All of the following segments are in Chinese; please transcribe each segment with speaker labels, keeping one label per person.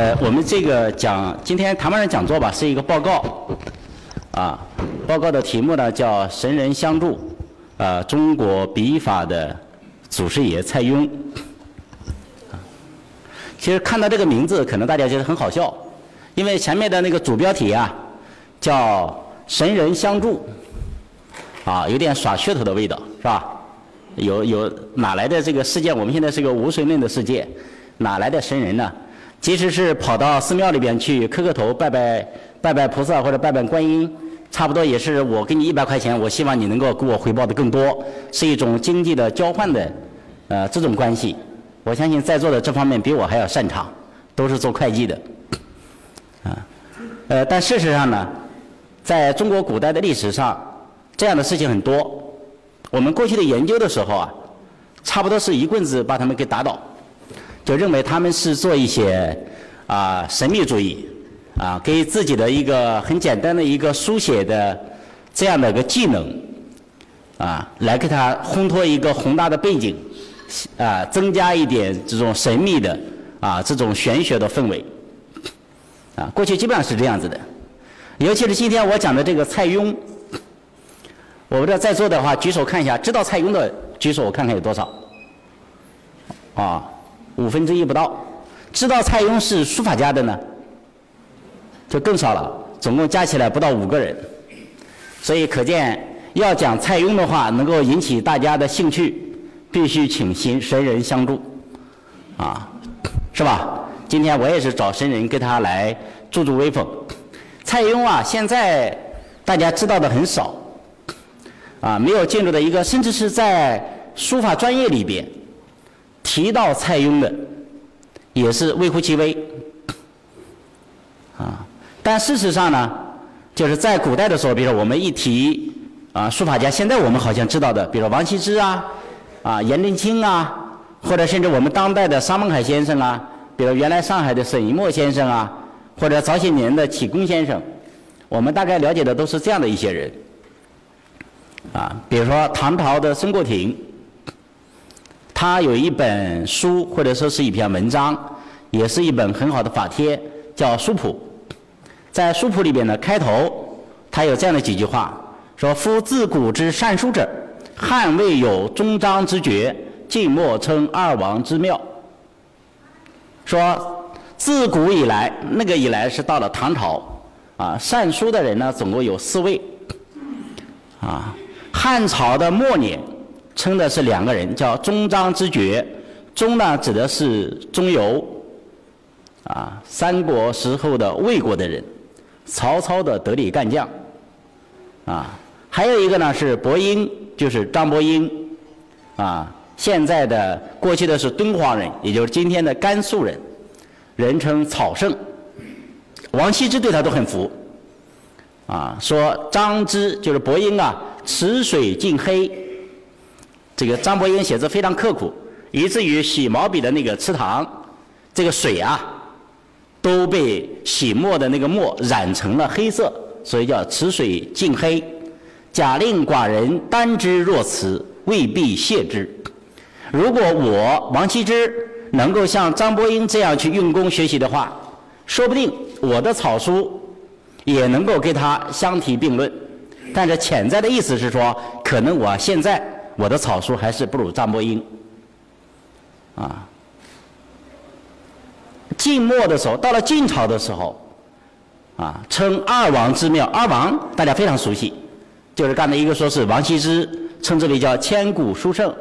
Speaker 1: 呃，我们这个讲今天谈判人讲座吧，是一个报告，啊，报告的题目呢叫“神人相助”，啊，中国笔法的祖师爷蔡邕。其实看到这个名字，可能大家觉得很好笑，因为前面的那个主标题啊，叫“神人相助”，啊，有点耍噱头的味道，是吧？有有哪来的这个世界？我们现在是个无神论的世界，哪来的神人呢？即使是跑到寺庙里边去磕个头、拜拜拜拜菩萨或者拜拜观音，差不多也是我给你一百块钱，我希望你能够给我回报的更多，是一种经济的交换的，呃，这种关系。我相信在座的这方面比我还要擅长，都是做会计的，啊，呃，但事实上呢，在中国古代的历史上，这样的事情很多。我们过去的研究的时候啊，差不多是一棍子把他们给打倒，就认为他们是做一些啊神秘主义，啊给自己的一个很简单的一个书写的这样的一个技能，啊来给他烘托一个宏大的背景，啊增加一点这种神秘的啊这种玄学的氛围，啊过去基本上是这样子的，尤其是今天我讲的这个蔡邕。我不知道在座的话举手看一下，知道蔡邕的举手，我看看有多少。啊，五分之一不到。知道蔡邕是书法家的呢，就更少了，总共加起来不到五个人。所以可见，要讲蔡邕的话，能够引起大家的兴趣，必须请神神人相助，啊，是吧？今天我也是找神人给他来助助威风。蔡邕啊，现在大家知道的很少。啊，没有进入的一个，甚至是在书法专业里边提到蔡邕的，也是微乎其微。啊，但事实上呢，就是在古代的时候，比如说我们一提啊书法家，现在我们好像知道的，比如王羲之啊，啊颜真卿啊，或者甚至我们当代的沙孟海先生啊，比如原来上海的沈一墨先生啊，或者早些年的启功先生，我们大概了解的都是这样的一些人。啊，比如说唐朝的孙过庭，他有一本书或者说是一篇文章，也是一本很好的法帖，叫《书谱》。在《书谱》里边呢，开头他有这样的几句话，说：“夫自古之善书者，汉未有终章之绝，晋末称二王之妙。”说自古以来，那个以来是到了唐朝，啊，善书的人呢，总共有四位，啊。汉朝的末年，称的是两个人，叫中章之绝。中呢，指的是钟繇，啊，三国时候的魏国的人，曹操的得力干将，啊，还有一个呢是伯英，就是张伯英，啊，现在的过去的是敦煌人，也就是今天的甘肃人，人称草圣。王羲之对他都很服，啊，说张之就是伯英啊。池水尽黑，这个张伯英写字非常刻苦，以至于洗毛笔的那个池塘，这个水啊，都被洗墨的那个墨染成了黑色，所以叫池水尽黑。假令寡人单之若此，未必谢之。如果我王羲之能够像张伯英这样去用功学习的话，说不定我的草书也能够跟他相提并论。但是潜在的意思是说，可能我现在我的草书还是不如张伯英，啊。晋末的时候，到了晋朝的时候，啊，称二王之妙。二王大家非常熟悉，就是刚才一个说是王羲之，称之为叫千古书圣，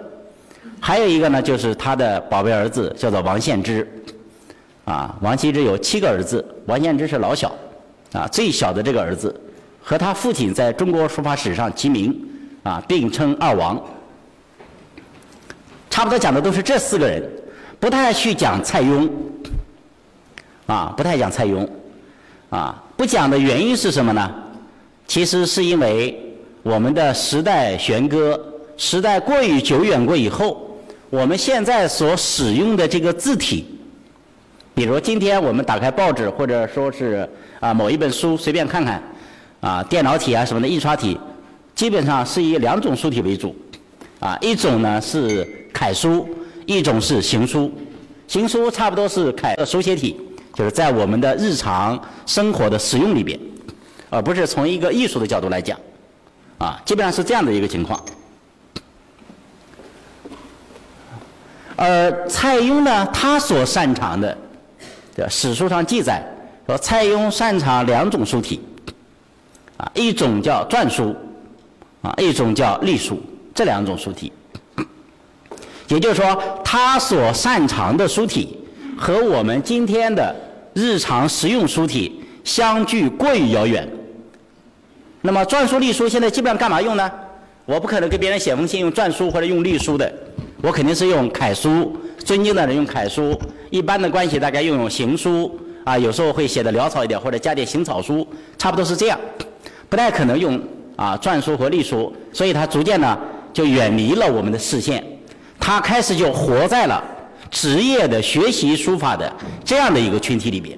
Speaker 1: 还有一个呢就是他的宝贝儿子叫做王献之，啊，王羲之有七个儿子，王献之是老小，啊，最小的这个儿子。和他父亲在中国书法史上齐名，啊，并称二王。差不多讲的都是这四个人，不太去讲蔡邕，啊，不太讲蔡邕，啊，不讲的原因是什么呢？其实是因为我们的时代悬搁，时代过于久远过以后，我们现在所使用的这个字体，比如今天我们打开报纸或者说是啊某一本书随便看看。啊，电脑体啊什么的印刷体，基本上是以两种书体为主，啊，一种呢是楷书，一种是行书。行书差不多是楷的书写体，就是在我们的日常生活的使用里边，而不是从一个艺术的角度来讲，啊，基本上是这样的一个情况。而蔡邕呢，他所擅长的，史书上记载说，蔡邕擅长两种书体，啊，一种叫篆书，啊，一种叫隶书，这两种书体。也就是说，他所擅长的书体和我们今天的日常实用书体相距过于遥远。那么，篆书、隶书现在基本上干嘛用呢？我不可能给别人写封信用篆书或者用隶书的。我肯定是用楷书，尊敬的人用楷书，一般的关系大概用用行书，啊，有时候会写的潦草一点，或者加点行草书，差不多是这样，不太可能用啊篆书和隶书，所以它逐渐呢就远离了我们的视线，他开始就活在了职业的学习书法的这样的一个群体里边，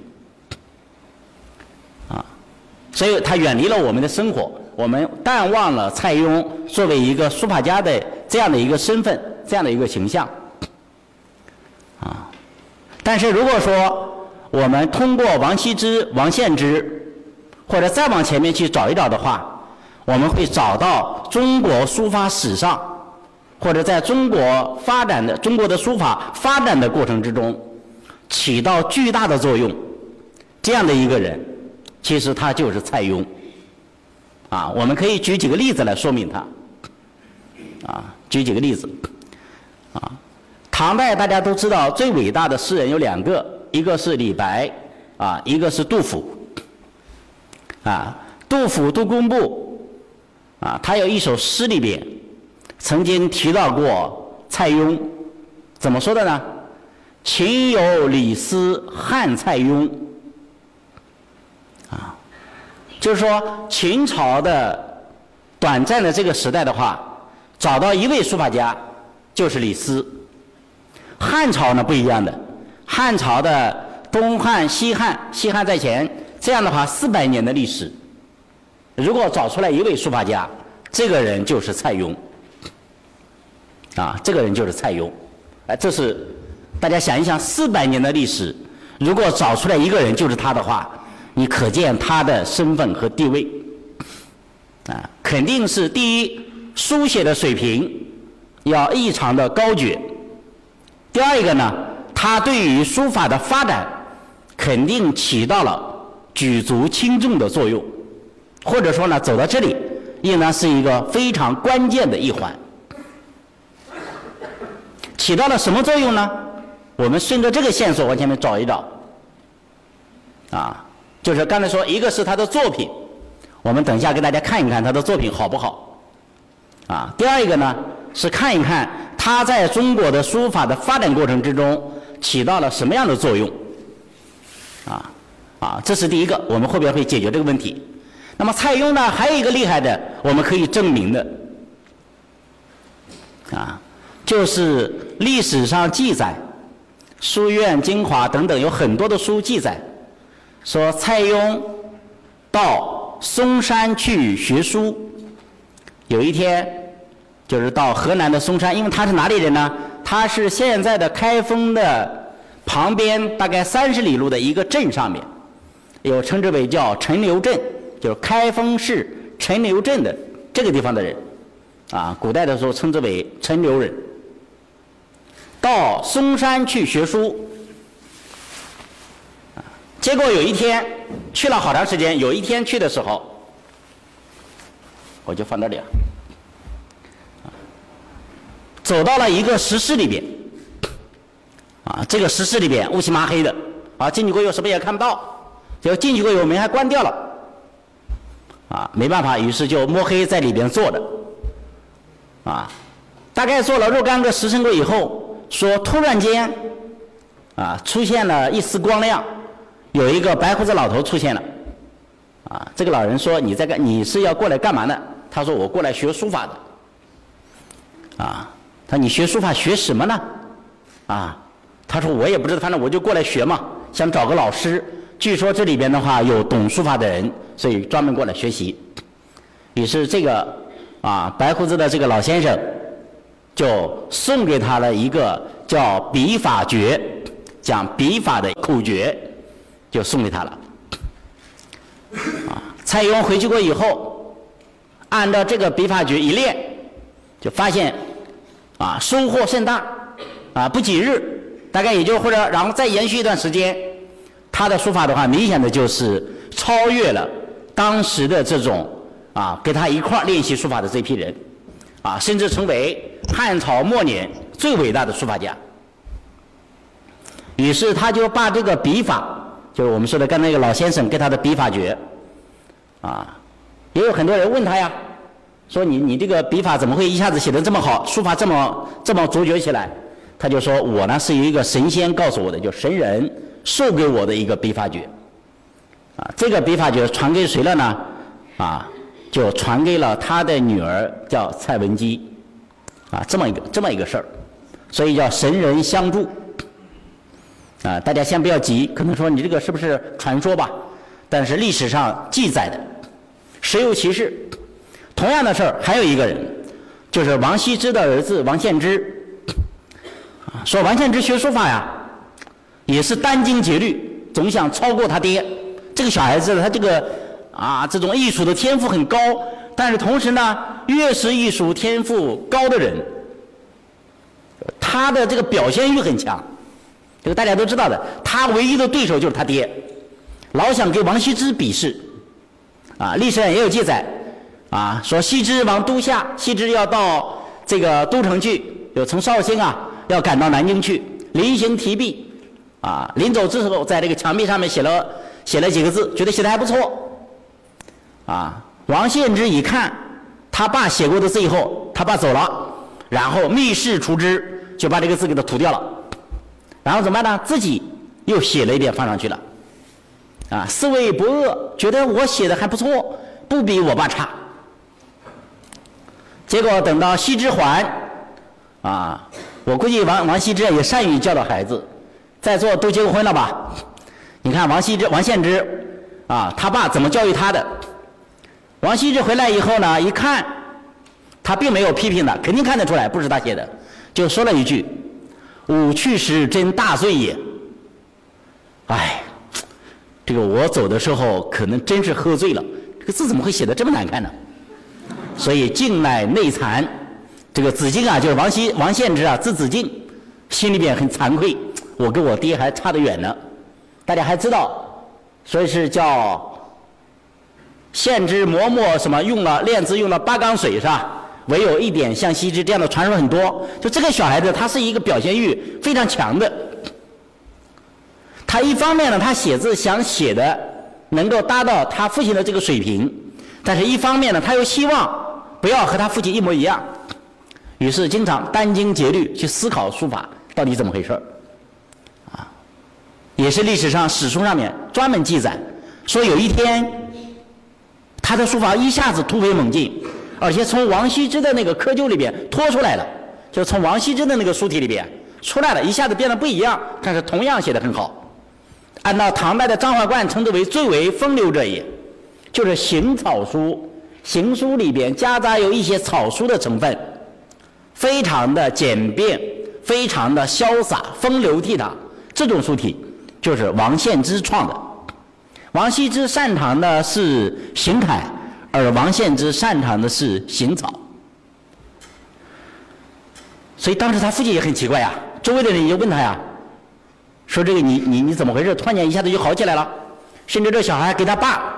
Speaker 1: 啊，所以他远离了我们的生活，我们淡忘了蔡邕作为一个书法家的这样的一个身份。这样的一个形象，啊，但是如果说我们通过王羲之、王献之，或者再往前面去找一找的话，我们会找到中国书法史上，或者在中国发展的中国的书法发展的过程之中，起到巨大的作用，这样的一个人，其实他就是蔡邕，啊，我们可以举几个例子来说明他，啊，举几个例子。啊，唐代大家都知道最伟大的诗人有两个，一个是李白，啊，一个是杜甫。啊，杜甫杜工部，啊，他有一首诗里边，曾经提到过蔡邕，怎么说的呢？秦有李斯，汉蔡邕。啊，就是说秦朝的短暂的这个时代的话，找到一位书法家。就是李斯。汉朝呢不一样的，汉朝的东汉、西汉，西汉在前，这样的话四百年的历史，如果找出来一位书法家，这个人就是蔡邕。啊，这个人就是蔡邕。哎，这是大家想一想，四百年的历史，如果找出来一个人就是他的话，你可见他的身份和地位。啊，肯定是第一，书写的水平。要异常的高绝。第二一个呢，他对于书法的发展肯定起到了举足轻重的作用，或者说呢，走到这里应当是一个非常关键的一环。起到了什么作用呢？我们顺着这个线索往前面找一找。啊，就是刚才说，一个是他的作品，我们等一下给大家看一看他的作品好不好。啊，第二个呢？是看一看他在中国的书法的发展过程之中起到了什么样的作用，啊啊，这是第一个，我们后边会解决这个问题。那么蔡邕呢，还有一个厉害的，我们可以证明的，啊，就是历史上记载，《书院精华》等等有很多的书记载，说蔡邕到嵩山去学书，有一天。就是到河南的嵩山，因为他是哪里人呢？他是现在的开封的旁边，大概三十里路的一个镇上面，有称之为叫陈留镇，就是开封市陈留镇的这个地方的人，啊，古代的时候称之为陈留人。到嵩山去学书，结果有一天去了好长时间，有一天去的时候，我就放这里啊。走到了一个石室里边，啊，这个石室里边乌漆麻黑的，啊，进去过以后什么也看不到，就进去过以后门还关掉了，啊，没办法，于是就摸黑在里边坐着，啊，大概坐了若干个时辰过以后，说突然间，啊，出现了一丝光亮，有一个白胡子老头出现了，啊，这个老人说你在干，你是要过来干嘛呢？他说我过来学书法的，啊。那你学书法学什么呢？啊，他说我也不知道，反正我就过来学嘛，想找个老师。据说这里边的话有懂书法的人，所以专门过来学习。于是这个啊白胡子的这个老先生就送给他了一个叫笔法诀，讲笔法的口诀就送给他了。啊，蔡邕回去过以后，按照这个笔法诀一练，就发现啊收获甚大，啊不几日，大概也就或者然后再延续一段时间，他的书法的话，明显的就是超越了当时的这种啊跟他一块练习书法的这批人，啊甚至成为汉朝末年最伟大的书法家。于是他就把这个笔法。就是我们说的刚才那个老先生给他的笔法诀，啊，也有很多人问他呀，说你你这个笔法怎么会一下子写得这么好，书法这么这么卓绝起来？他就说我呢是一个神仙告诉我的，就神人授给我的一个笔法诀，啊，这个笔法诀传给谁了呢？啊，就传给了他的女儿叫蔡文姬，啊，这么一个这么一个事儿，所以叫神人相助。啊，大家先不要急，可能说你这个是不是传说吧？但是历史上记载的，实有其事。同样的事儿还有一个人，就是王羲之的儿子王献之。说王献之学书法呀，也是殚精竭虑，总想超过他爹。这个小孩子他这个啊，这种艺术的天赋很高，但是同时呢，越是艺术天赋高的人，他的这个表现欲很强。这个大家都知道的，他唯一的对手就是他爹，老想跟王羲之比试，啊，历史上也有记载，啊，说羲之往都下，羲之要到这个都城去，就从绍兴啊要赶到南京去，临行提笔，啊，临走之后在这个墙壁上面写了写了几个字，觉得写的还不错，啊，王献之一看他爸写过的字以后，他爸走了，然后密室除之，就把这个字给他涂掉了。然后怎么办呢？自己又写了一遍放上去了，啊，思维不恶，觉得我写的还不错，不比我爸差。结果等到羲之还，啊，我估计王王羲之也善于教导孩子，在座都结过婚了吧？你看王羲之、王献之，啊，他爸怎么教育他的？王羲之回来以后呢，一看，他并没有批评的，肯定看得出来不是他写的，就说了一句。吾去时真大罪也。哎，这个我走的时候可能真是喝醉了。这个字怎么会写的这么难看呢？所以静乃内惭。这个子敬啊，就是王羲、王献之啊，字子敬，心里边很惭愧。我跟我爹还差得远呢。大家还知道，所以是叫献之磨墨什么用了练字用了八缸水是吧？唯有一点像羲之这样的传说很多，就这个小孩子他是一个表现欲非常强的。他一方面呢，他写字想写的能够达到他父亲的这个水平，但是一方面呢，他又希望不要和他父亲一模一样，于是经常殚精竭虑去思考书法到底怎么回事，啊，也是历史上史书上面专门记载说有一天他的书法一下子突飞猛进。而且从王羲之的那个窠臼里边拖出来了，就从王羲之的那个书体里边出来了，一下子变得不一样，但是同样写的很好。按照唐代的张怀灌称之为最为风流者也，就是行草书，行书里边夹杂有一些草书的成分，非常的简便，非常的潇洒，风流倜傥。这种书体就是王献之创的。王羲之擅长的是行楷。而王献之擅长的是行草，所以当时他父亲也很奇怪呀，周围的人也就问他呀，说这个你你你怎么回事？突然间一下子就好起来了，甚至这小孩给他爸，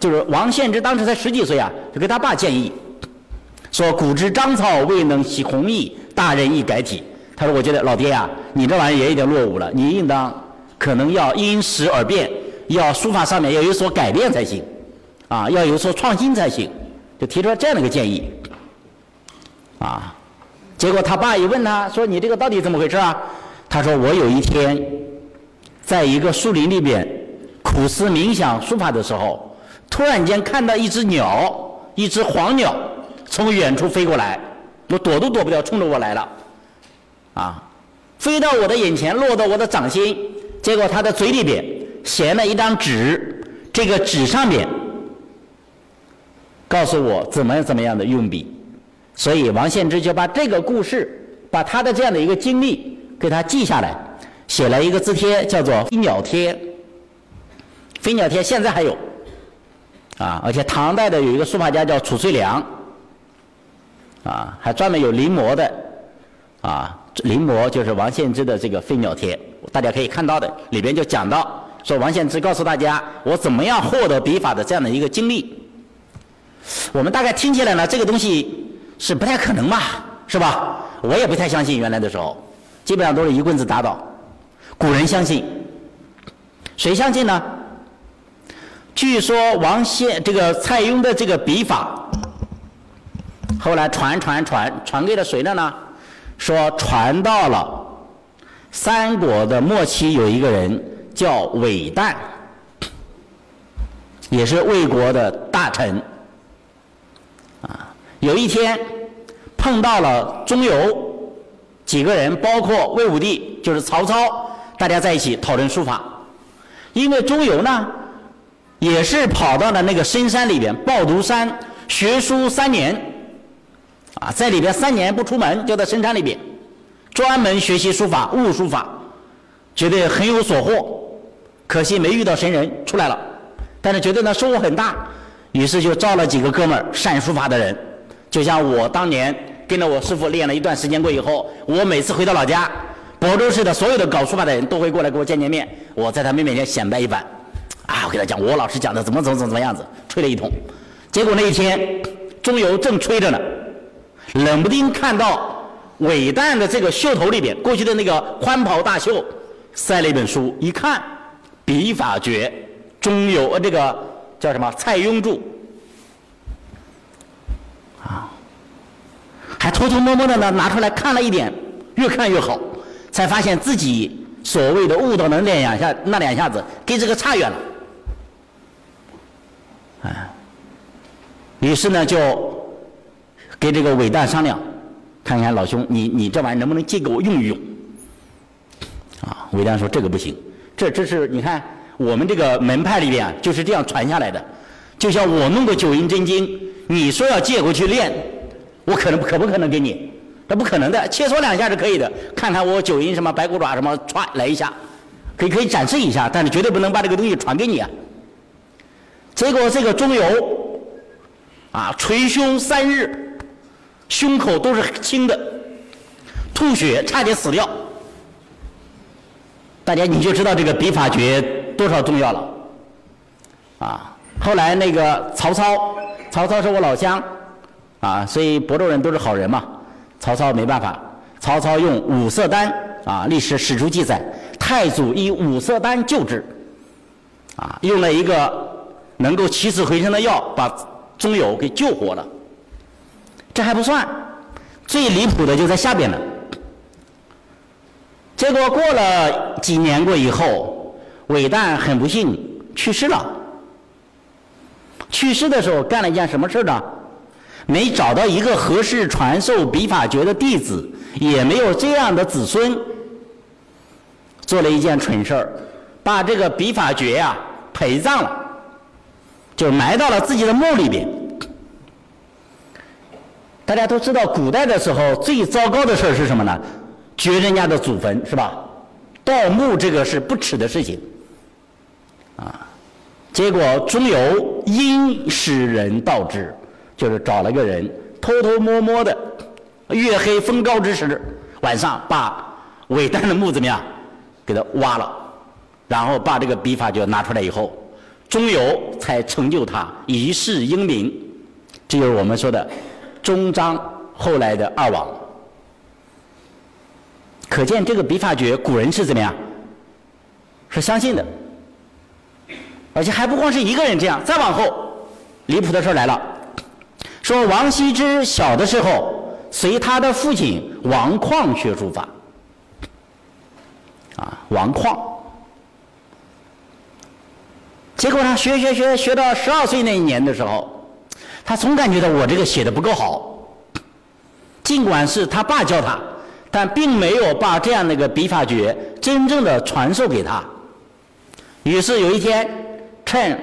Speaker 1: 就是王献之当时才十几岁啊，就给他爸建议，说古之章草未能习弘毅，大人亦改体。他说我觉得老爹呀，你这玩意儿也有点落伍了，你应当可能要因时而变，要书法上面要有所改变才行。啊，要有所创新才行，就提出了这样的一个建议。啊，结果他爸一问他说：“你这个到底怎么回事啊？”他说：“我有一天，在一个树林里边苦思冥想书法的时候，突然间看到一只鸟，一只黄鸟从远处飞过来，我躲都躲不掉，冲着我来了。啊，飞到我的眼前，落到我的掌心，结果它的嘴里边衔了一张纸，这个纸上面。”告诉我怎么怎么样的用笔，所以王献之就把这个故事，把他的这样的一个经历给他记下来，写了一个字帖，叫做《飞鸟帖》。飞鸟帖现在还有，啊，而且唐代的有一个书法家叫褚遂良，啊，还专门有临摹的，啊，临摹就是王献之的这个飞鸟帖，大家可以看到的，里边就讲到说王献之告诉大家我怎么样获得笔法的这样的一个经历。我们大概听起来呢，这个东西是不太可能吧，是吧？我也不太相信，原来的时候，基本上都是一棍子打倒。古人相信，谁相信呢？据说王献这个蔡邕的这个笔法，后来传传传传给了谁了呢？说传到了三国的末期，有一个人叫韦诞，也是魏国的大臣。啊有一天，碰到了钟繇几个人，包括魏武帝，就是曹操，大家在一起讨论书法。因为钟繇呢，也是跑到了那个深山里边，抱犊山学书三年，啊，在里边三年不出门，就在深山里边，专门学习书法，悟书法，觉得很有所获。可惜没遇到神人出来了，但是觉得呢收获很大，于是就招了几个哥们儿善书法的人。就像我当年跟着我师傅练了一段时间过以后，我每次回到老家，亳州市的所有的搞书法的人都会过来给我见见面，我在他们面前显摆一番，啊，我给他讲我老师讲的怎么怎么怎么怎么样子，吹了一通。结果那一天，钟繇正吹着呢，冷不丁看到韦诞的这个袖头里边，过去的那个宽袍大袖，塞了一本书，一看，《笔法诀》，钟繇呃这个叫什么？蔡邕著啊。还偷偷摸摸的呢，拿出来看了一点，越看越好，才发现自己所谓的悟到的那两下，那两下子跟这个差远了。哎，于是呢，就跟这个韦诞商量，看看老兄，你你这玩意能不能借给我用一用？啊，韦诞说这个不行，这这是你看我们这个门派里边啊就是这样传下来的，就像我弄个九阴真经，你说要借过去练。我可能可不可能给你？那不可能的，切磋两下是可以的。看看我九阴什么白骨爪什么，歘来一下，可以可以展示一下，但是绝对不能把这个东西传给你啊。结果这个钟繇啊，捶胸三日，胸口都是青的，吐血，差点死掉。大家你就知道这个笔法诀多少重要了啊。后来那个曹操，曹操是我老乡。啊，所以亳州人都是好人嘛。曹操没办法，曹操用五色丹啊，历史史书记载，太祖以五色丹救治，啊，用了一个能够起死回生的药，把钟繇给救活了。这还不算，最离谱的就在下边了。结果过了几年过以后，韦诞很不幸去世了。去世的时候干了一件什么事呢？没找到一个合适传授笔法诀的弟子，也没有这样的子孙，做了一件蠢事儿，把这个笔法诀呀陪葬了，就埋到了自己的墓里边。大家都知道，古代的时候最糟糕的事儿是什么呢？掘人家的祖坟，是吧？盗墓这个是不耻的事情，啊！结果钟繇因使人盗之。就是找了个人，偷偷摸摸的，月黑风高之时，晚上把韦诞的墓怎么样，给他挖了，然后把这个笔法就拿出来以后，钟繇才成就他一世英名，这就是我们说的钟章后来的二王。可见这个笔法诀，古人是怎么样，是相信的，而且还不光是一个人这样，再往后，离谱的事来了。说王羲之小的时候随他的父亲王旷学书法，啊，王旷，结果呢，学学学学到十二岁那一年的时候，他总感觉到我这个写的不够好，尽管是他爸教他，但并没有把这样的一个笔法诀真正的传授给他。于是有一天，趁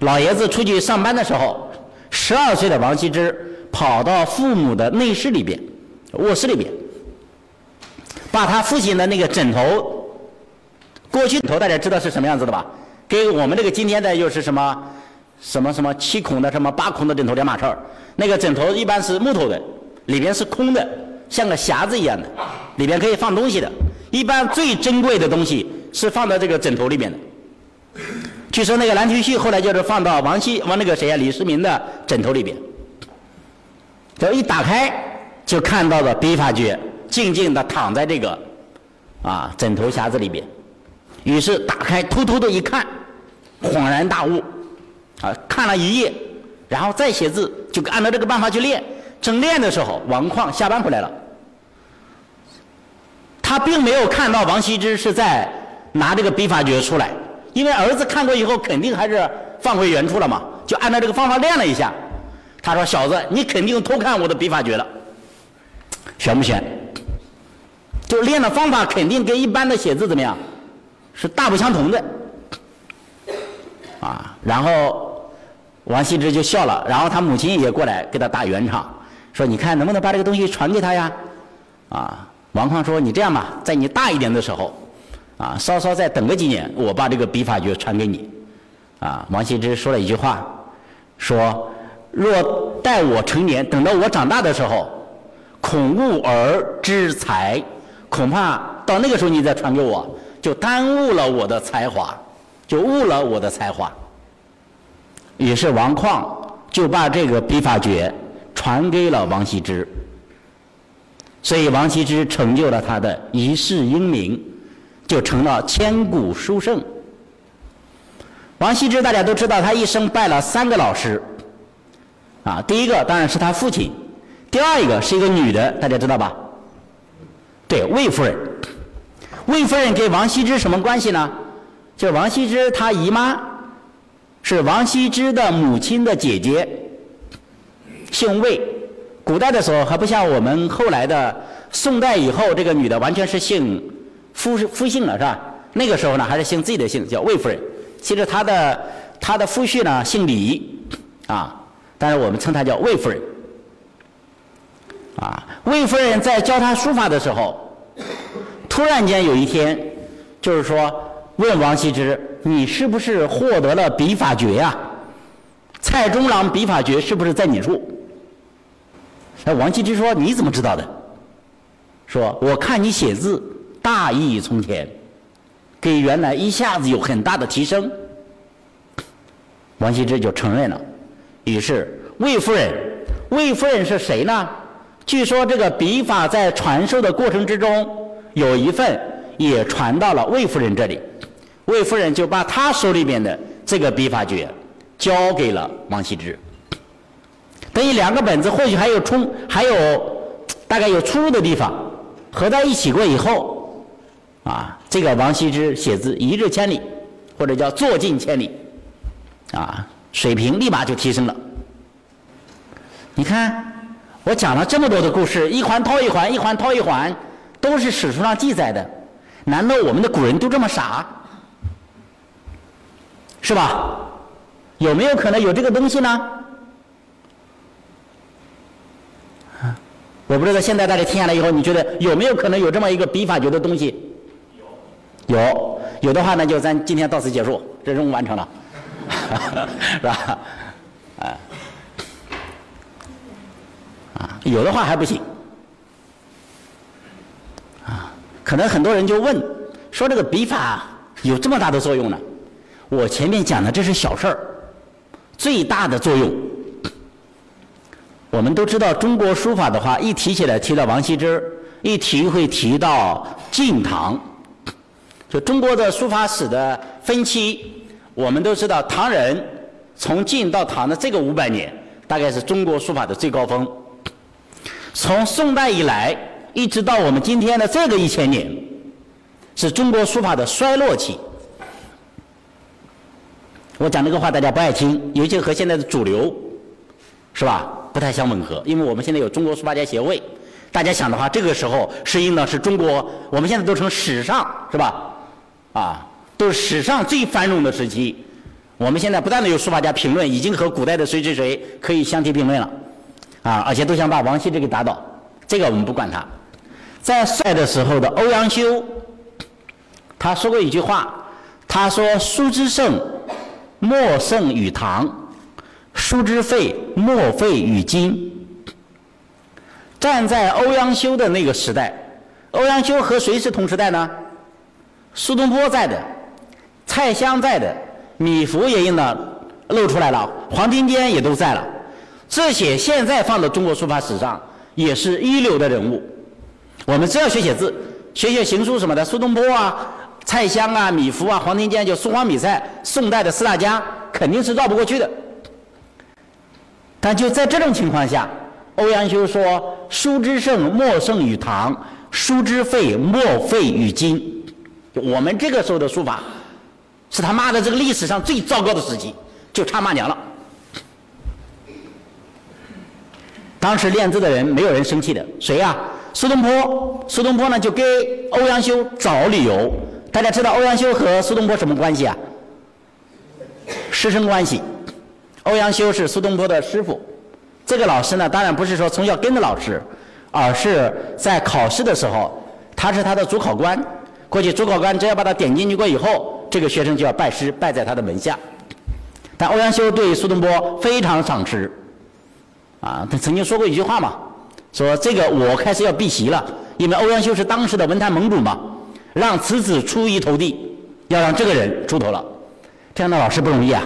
Speaker 1: 老爷子出去上班的时候。十二岁的王羲之跑到父母的内室里边，卧室里边，把他父亲的那个枕头，过去枕头大家知道是什么样子的吧？跟我们这个今天的又是什么什么什么七孔的什么八孔的枕头两码事儿。那个枕头一般是木头的，里边是空的，像个匣子一样的，里边可以放东西的。一般最珍贵的东西是放到这个枕头里面的。据说那个蓝田旭后来就是放到王羲王那个谁呀李世民的枕头里边，这一打开就看到了笔法诀静静的躺在这个啊枕头匣子里边，于是打开偷偷的一看，恍然大悟，啊看了一夜，然后再写字就按照这个办法去练，正练的时候王旷下班回来了，他并没有看到王羲之是在拿这个笔法诀出来。因为儿子看过以后，肯定还是放回原处了嘛，就按照这个方法练了一下。他说：“小子，你肯定偷看我的笔法诀了，选不选？”就练的方法肯定跟一般的写字怎么样，是大不相同的。啊，然后王羲之就笑了，然后他母亲也过来给他打圆场，说：“你看能不能把这个东西传给他呀？”啊，王旷说：“你这样吧，在你大一点的时候。”啊，稍稍再等个几年，我把这个笔法诀传给你。啊，王羲之说了一句话，说：“若待我成年，等到我长大的时候，恐误儿之才，恐怕到那个时候你再传给我，就耽误了我的才华，就误了我的才华。”于是王旷就把这个笔法诀传给了王羲之，所以王羲之成就了他的一世英名。就成了千古书圣。王羲之大家都知道，他一生拜了三个老师，啊，第一个当然是他父亲，第二一个是一个女的，大家知道吧？对，魏夫人。魏夫人跟王羲之什么关系呢？就王羲之他姨妈是王羲之的母亲的姐姐，姓魏。古代的时候还不像我们后来的宋代以后，这个女的完全是姓。夫夫姓了是吧？那个时候呢，还是姓自己的姓，叫魏夫人。其实她的她的夫婿呢姓李，啊，但是我们称她叫魏夫人。啊，魏夫人在教他书法的时候，突然间有一天，就是说问王羲之：“你是不是获得了笔法诀呀？蔡中郎笔法诀是不是在你处？”那王羲之说：“你怎么知道的？”说：“我看你写字。”大意从前，给原来一下子有很大的提升。王羲之就承认了。于是魏夫人，魏夫人是谁呢？据说这个笔法在传授的过程之中，有一份也传到了魏夫人这里。魏夫人就把她手里面的这个笔法诀交给了王羲之。等于两个本子或许还有冲，还有大概有出入的地方，合在一起过以后。啊，这个王羲之写字一日千里，或者叫坐尽千里，啊，水平立马就提升了。你看，我讲了这么多的故事，一环套一环，一环套一环，都是史书上记载的。难道我们的古人都这么傻？是吧？有没有可能有这个东西呢？我不知道现在大家听下来以后，你觉得有没有可能有这么一个笔法诀的东西？有有的话呢，就咱今天到此结束，这任务完成了，是吧？啊啊，有的话还不行啊。可能很多人就问，说这个笔法有这么大的作用呢？我前面讲的这是小事儿，最大的作用，我们都知道，中国书法的话，一提起来提到王羲之，一提会提到晋唐。就中国的书法史的分期，我们都知道，唐人从晋到唐的这个五百年，大概是中国书法的最高峰。从宋代以来，一直到我们今天的这个一千年，是中国书法的衰落期。我讲这个话大家不爱听，尤其和现在的主流，是吧？不太相吻合，因为我们现在有中国书法家协会，大家想的话，这个时候是应当是中国，我们现在都成史上，是吧？啊，都是史上最繁荣的时期。我们现在不断的有书法家评论，已经和古代的谁谁谁可以相提并论了，啊，而且都想把王羲之给打倒。这个我们不管他。在帅的时候的欧阳修，他说过一句话，他。说：“书之盛，莫盛于唐；书之废，莫废于今。”站在欧阳修的那个时代，欧阳修和谁是同时代呢？苏东坡在的，蔡襄在的，米芾也应当露出来了，黄庭坚也都在了。这些现在放到中国书法史上也是一流的人物。我们只要学写字，学学行书什么的，苏东坡啊、蔡襄啊、米芾啊、黄庭坚，就苏黄米蔡，宋代的四大家肯定是绕不过去的。但就在这种情况下，欧阳修说：“书之盛，莫盛于唐；书之废，莫废于今。”我们这个时候的书法，是他妈的这个历史上最糟糕的时期，就差骂娘了。当时练字的人没有人生气的，谁呀？苏东坡。苏东坡呢就给欧阳修找理由。大家知道欧阳修和苏东坡什么关系啊？师生关系。欧阳修是苏东坡的师傅。这个老师呢，当然不是说从小跟着老师，而是在考试的时候，他是他的主考官。过去主考官只要把他点进去过以后，这个学生就要拜师，拜在他的门下。但欧阳修对苏东坡非常赏识。啊，他曾经说过一句话嘛，说这个我开始要避席了，因为欧阳修是当时的文坛盟主嘛，让此子出一头地，要让这个人出头了。这样的老师不容易啊。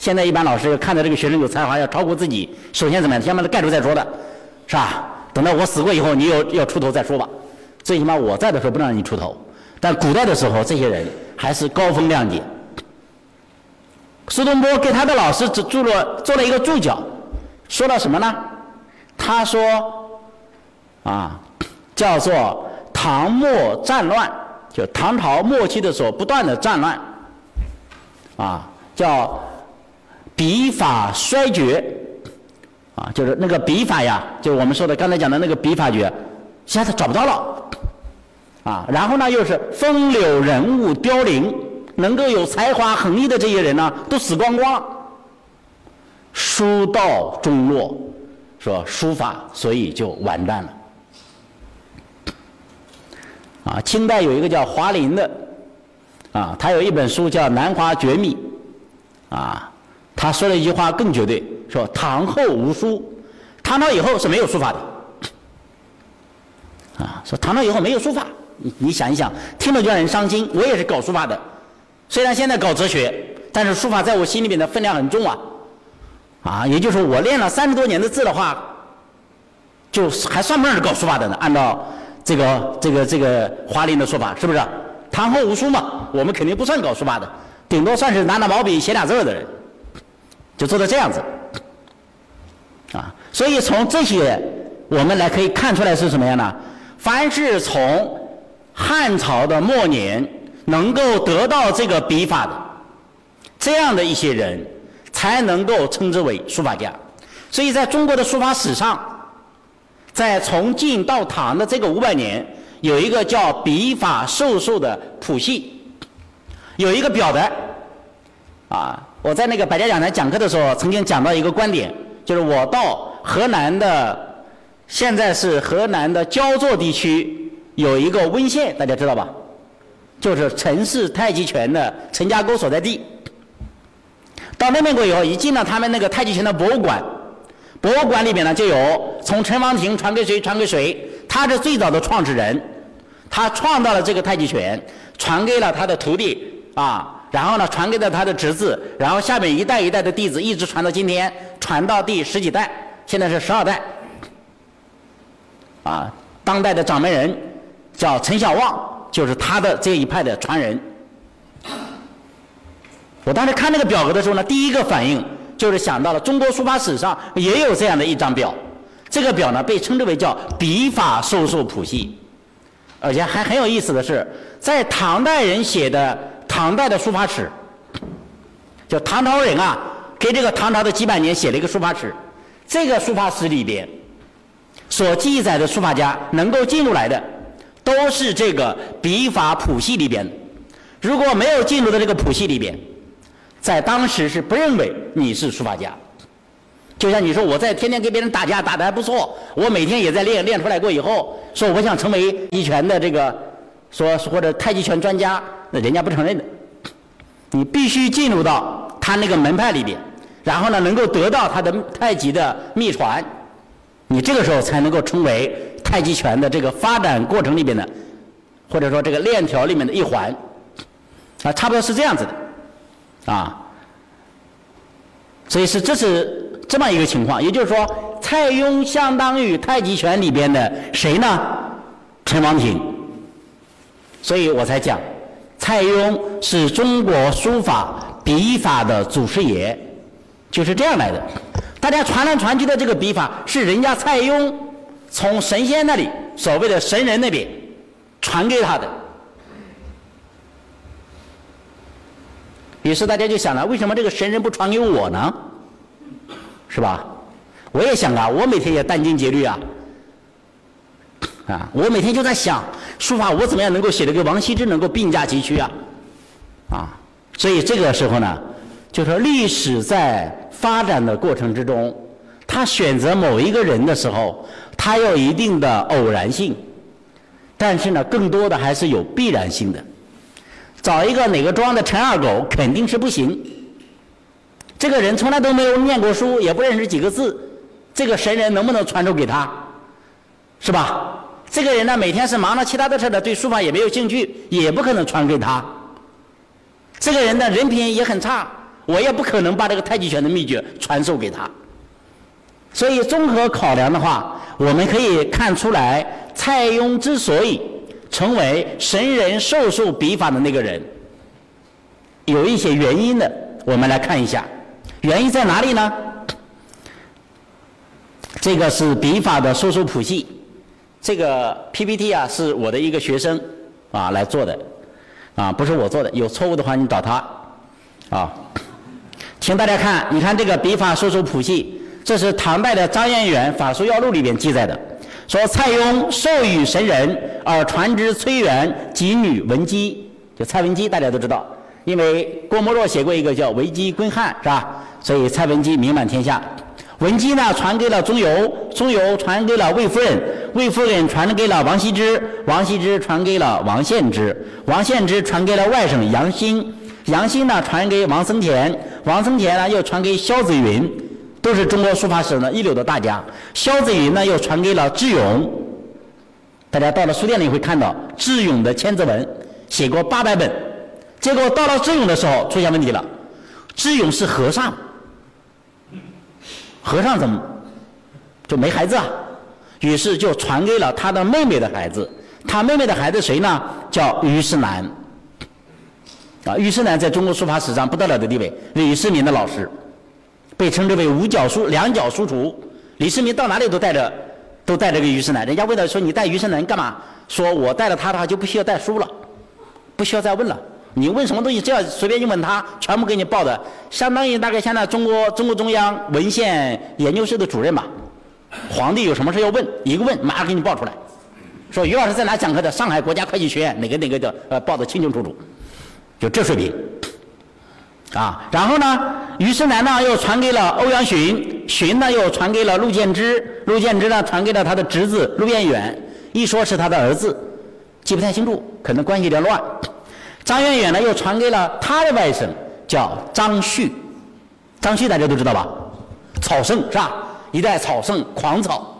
Speaker 1: 现在一般老师看到这个学生有才华，要超过自己，首先怎么样？先把他盖住再说的，是吧？等到我死过以后，你有要出头再说吧。最起码我在的时候不让你出头。但古代的时候，这些人还是高风亮节。苏东坡给他的老师只做了做了一个注脚。说到什么呢？他说：“啊，叫做唐末战乱，就唐朝末期的时候不断的战乱，啊，叫笔法衰绝，啊，就是那个笔法呀，就我们说的刚才讲的那个笔法诀，现在找不到了，啊，然后呢又是风流人物凋零，能够有才华横溢的这些人呢，都死光光了。”书道中落，说书法，所以就完蛋了。啊，清代有一个叫华林的，啊，他有一本书叫《南华绝密》，啊，他说了一句话更绝对，说唐后无书，唐朝以后是没有书法的。啊，说唐朝以后没有书法，你你想一想，听了就让人伤心。我也是搞书法的，虽然现在搞哲学，但是书法在我心里面的分量很重啊。啊，也就是说，我练了三十多年的字的话，就还算不上是搞书法的呢。按照这个这个这个华林的说法，是不是？唐后无书嘛，我们肯定不算搞书法的，顶多算是拿拿毛笔写俩字的人，就做到这样子。啊，所以从这些我们来可以看出来是什么样呢？凡是从汉朝的末年能够得到这个笔法的这样的一些人。才能够称之为书法家，所以在中国的书法史上，在从晋到唐的这个五百年，有一个叫笔法授受的谱系，有一个表的，啊，我在那个百家讲坛讲课的时候，曾经讲到一个观点，就是我到河南的，现在是河南的焦作地区有一个温县，大家知道吧？就是陈氏太极拳的陈家沟所在地。到那边过以后，一进了他们那个太极拳的博物馆，博物馆里面呢就有从陈王庭传给谁传给谁，他是最早的创始人，他创造了这个太极拳，传给了他的徒弟啊，然后呢传给了他的侄子，然后下面一代一代的弟子一直传到今天，传到第十几代，现在是十二代，啊，当代的掌门人叫陈小旺，就是他的这一派的传人。我当时看那个表格的时候呢，第一个反应就是想到了中国书法史上也有这样的一张表，这个表呢被称之为叫笔法授受谱系，而且还很有意思的是，在唐代人写的唐代的书法史，就唐朝人啊给这个唐朝的几百年写了一个书法史，这个书法史里边所记载的书法家能够进入来的，都是这个笔法谱系里边的，如果没有进入到这个谱系里边。在当时是不认为你是书法家，就像你说我在天天跟别人打架打得还不错，我每天也在练练出来过以后，说我想成为一拳的这个说或者太极拳专家，那人家不承认的，你必须进入到他那个门派里边，然后呢，能够得到他的太极的秘传，你这个时候才能够成为太极拳的这个发展过程里边的，或者说这个链条里面的一环，啊，差不多是这样子的，啊，所以是这是这么一个情况，也就是说，蔡邕相当于太极拳里边的谁呢？陈王庭。所以我才讲，蔡邕是中国书法笔法的祖师爷，就是这样来的。大家传来传去的这个笔法，是人家蔡邕从神仙那里，所谓的神人那边传给他的。于是大家就想了，为什么这个神人不传给我呢？是吧？我也想啊，我每天也殚精竭虑啊。啊，我每天就在想书法，我怎么样能够写的跟王羲之能够并驾齐驱啊？啊，所以这个时候呢，就说历史在发展的过程之中，他选择某一个人的时候，他有一定的偶然性，但是呢，更多的还是有必然性的。找一个哪个庄的陈二狗肯定是不行，这个人从来都没有念过书，也不认识几个字，这个神人能不能传授给他？是吧？这个人呢，每天是忙着其他的事的，对书法也没有兴趣，也不可能传给他。这个人的人品也很差，我也不可能把这个太极拳的秘诀传授给他。所以综合考量的话，我们可以看出来，蔡邕之所以成为神人授受笔法的那个人，有一些原因的。我们来看一下，原因在哪里呢？这个是笔法的授受谱系。这个 PPT 啊，是我的一个学生啊来做的，啊不是我做的，有错误的话你找他，啊，请大家看，你看这个笔法授受谱系，这是唐代的张彦远《法书要录》里边记载的，说蔡邕授予神人而传之崔元及女文姬，就蔡文姬大家都知道，因为郭沫若写过一个叫《维基归汉》，是吧？所以蔡文姬名满天下。文姬呢传给了钟繇，钟繇传给了魏夫人，魏夫人传给了王羲之，王羲之传给了王献之，王献之传给了外甥杨兴，杨兴呢传给王僧田，王僧田呢又传给萧子云，都是中国书法史的一流的大家。萧子云呢又传给了智勇，大家到了书店里会看到智勇的千字文，写过八百本，结果到了智勇的时候出现问题了，智勇是和尚。和尚怎么就没孩子啊？于是就传给了他的妹妹的孩子。他妹妹的孩子谁呢？叫虞世南。啊，虞世南在中国书法史上不得了的地位，李世民的老师，被称之为五角书、两角书橱。李世民到哪里都带着，都带着个虞世南。人家问他说：“你带虞世南干嘛？”说：“我带了他的话，就不需要带书了，不需要再问了。”你问什么东西，只要随便一问他，全部给你报的，相当于大概现在中国中国中央文献研究室的主任吧。皇帝有什么事要问，一个问马上给你报出来，说于老师在哪讲课的？上海国家会计学院哪个哪个的，呃，报的清清楚楚，就这水平。啊，然后呢，于世南呢又传给了欧阳询，询呢又传给了陆建之，陆建之呢传给了他的侄子陆彦远，一说是他的儿子，记不太清楚，可能关系有点乱。张元远呢，又传给了他的外甥，叫张旭。张旭大家都知道吧？草圣是吧？一代草圣，狂草。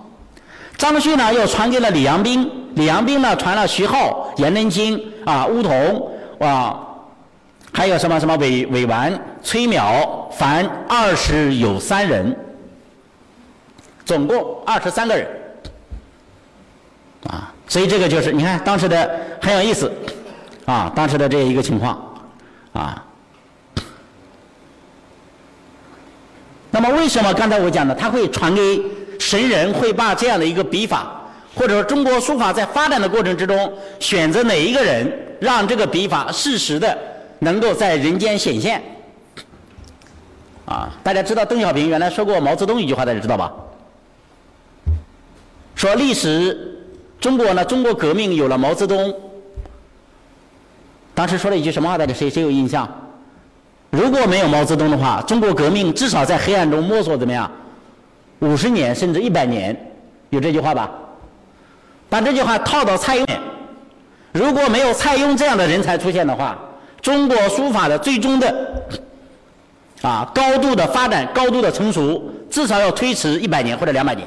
Speaker 1: 张旭呢，又传给了李阳冰。李阳冰呢，传了徐浩、颜真卿啊、乌童啊，还有什么什么韦韦完、崔邈，凡二十有三人，总共二十三个人。啊，所以这个就是你看当时的很有意思。啊，当时的这一个情况，啊，那么为什么刚才我讲的，他会传给神人，会把这样的一个笔法，或者说中国书法在发展的过程之中，选择哪一个人，让这个笔法适时的能够在人间显现？啊，大家知道邓小平原来说过毛泽东一句话，大家知道吧？说历史中国呢，中国革命有了毛泽东。当时说了一句什么话？大家谁谁有印象？如果没有毛泽东的话，中国革命至少在黑暗中摸索怎么样？五十年甚至一百年，有这句话吧？把这句话套到蔡邕，如果没有蔡邕这样的人才出现的话，中国书法的最终的啊高度的发展、高度的成熟，至少要推迟一百年或者两百年。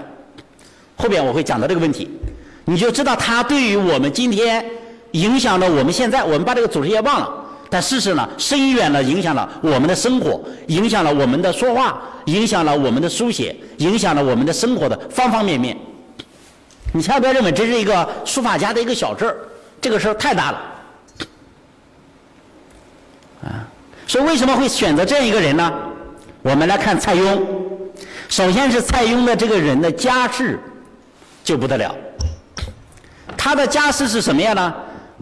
Speaker 1: 后边我会讲到这个问题，你就知道他对于我们今天影响了我们现在，我们把这个祖师爷忘了，但事实呢，深远的影响了我们的生活，影响了我们的说话，影响了我们的书写，影响了我们的生活的方方面面。你千万不要认为这是一个书法家的一个小事儿，这个事儿太大了。啊，所以为什么会选择这样一个人呢？我们来看蔡邕，首先是蔡邕的这个人的家世就不得了。他的家世是什么样呢？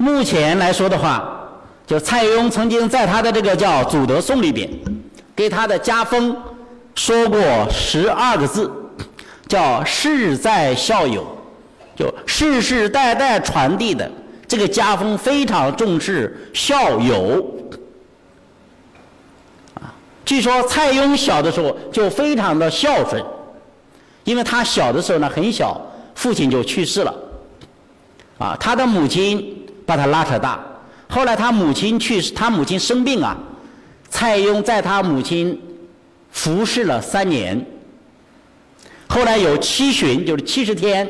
Speaker 1: 目前来说的话，就蔡邕曾经在他的这个叫《祖德颂》里边，给他的家风说过十二个字，叫“世在孝友”，就世世代代传递的这个家风非常重视孝友。啊，据说蔡邕小的时候就非常的孝顺，因为他小的时候呢很小，父亲就去世了。啊，他的母亲把他拉扯大，后来他母亲去世，他母亲生病啊，蔡邕在他母亲服侍了三年，后来有七旬，就是七十天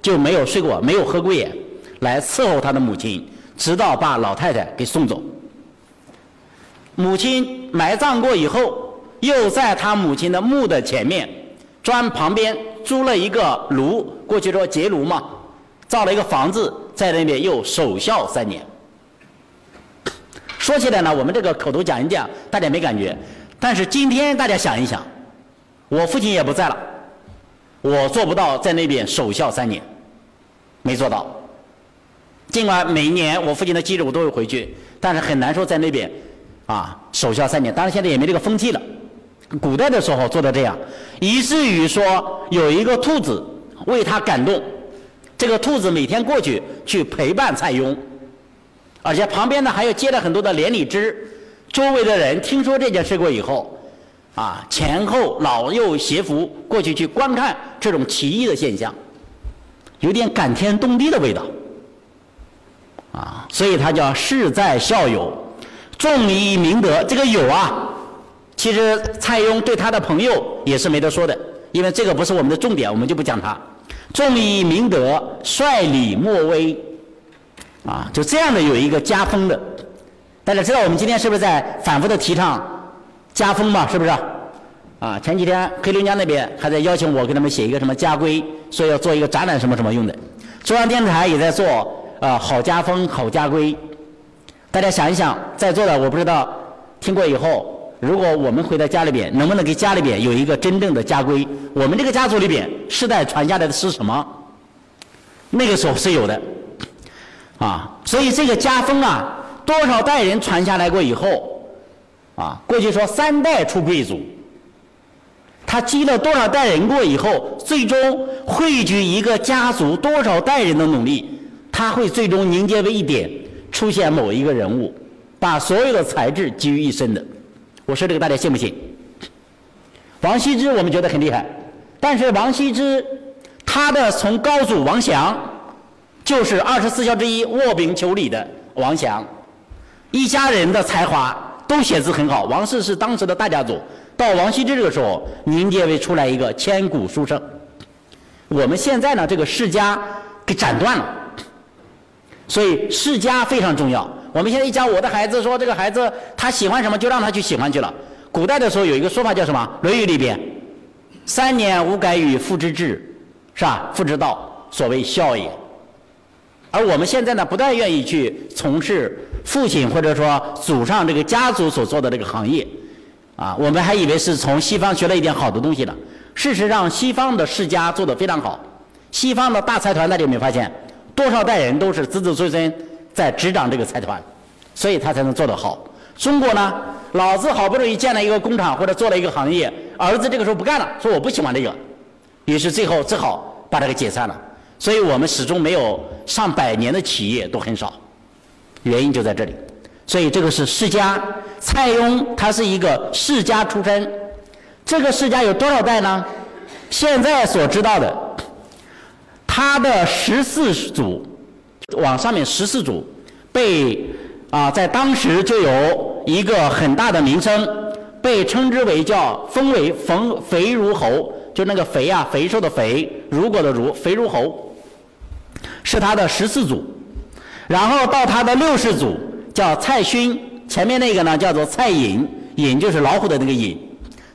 Speaker 1: 就没有睡过，没有喝过眼，来伺候他的母亲，直到把老太太给送走。母亲埋葬过以后，又在他母亲的墓的前面砖旁边租了一个炉，过去说结炉嘛。造了一个房子，在那边又守孝三年。说起来呢，我们这个口头讲一讲，大家没感觉。但是今天大家想一想，我父亲也不在了，我做不到在那边守孝三年，没做到。尽管每一年我父亲的忌日我都会回去，但是很难说在那边啊守孝三年。当然现在也没这个风气了。古代的时候做到这样，以至于说有一个兔子为他感动。这个兔子每天过去去陪伴蔡邕，而且旁边呢还有结了很多的连理枝。周围的人听说这件事过以后，啊，前后老幼携扶过去去观看这种奇异的现象，有点感天动地的味道。啊，所以他叫世在孝友，重以明德。这个友啊，其实蔡邕对他的朋友也是没得说的，因为这个不是我们的重点，我们就不讲他。重以明德，率礼莫威，啊，就这样的有一个家风的。大家知道我们今天是不是在反复的提倡家风嘛？是不是？啊，前几天黑龙江那边还在邀请我给他们写一个什么家规，说要做一个展览什么什么用的。中央电视台也在做啊好家风好家规。大家想一想，在座的我不知道听过以后。如果我们回到家里边，能不能给家里边有一个真正的家规？我们这个家族里边世代传下来的是什么？那个时候是有的，啊，所以这个家风啊，多少代人传下来过以后，啊，过去说三代出贵族，他积了多少代人过以后，最终汇聚一个家族多少代人的努力，他会最终凝结为一点，出现某一个人物，把所有的才智集于一身的。我说这个大家信不信？王羲之我们觉得很厉害，但是王羲之他的从高祖王祥就是二十四孝之一卧冰求鲤的王祥，一家人的才华都写字很好。王氏是当时的大家族，到王羲之这个时候凝结为出来一个千古书圣。我们现在呢这个世家给斩断了，所以世家非常重要。我们现在一讲我的孩子，说这个孩子他喜欢什么，就让他去喜欢去了。古代的时候有一个说法叫什么？《论语》里边，“三年无改于父之志，是吧？父之道，所谓孝也。”而我们现在呢，不但愿意去从事父亲或者说祖上这个家族所做的这个行业，啊，我们还以为是从西方学了一点好的东西呢。事实上，西方的世家做得非常好，西方的大财团，大家有没有发现，多少代人都是子子孙孙。在执掌这个财团，所以他才能做得好。中国呢，老子好不容易建了一个工厂或者做了一个行业，儿子这个时候不干了，说我不喜欢这个，于是最后只好把它给解散了。所以我们始终没有上百年的企业都很少，原因就在这里。所以这个是世家，蔡邕他是一个世家出身，这个世家有多少代呢？现在所知道的，他的十四祖。往上面十四祖被啊，在当时就有一个很大的名声，被称之为叫封为冯肥如侯，就那个肥啊，肥瘦的肥，如果的如，肥如侯，是他的十四祖。然后到他的六世祖叫蔡勋，前面那个呢叫做蔡寅，寅就是老虎的那个寅，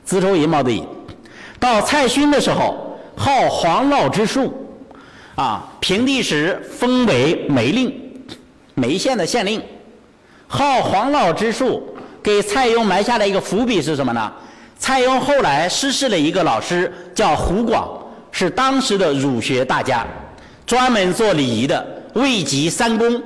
Speaker 1: 子丑寅卯的寅。到蔡勋的时候，号黄老之术，啊，平地时封为梅令，梅县的县令。号黄老之术，给蔡邕埋下了一个伏笔是什么呢？蔡邕后来失势了一个老师，叫胡广，是当时的儒学大家，专门做礼仪的，位极三公。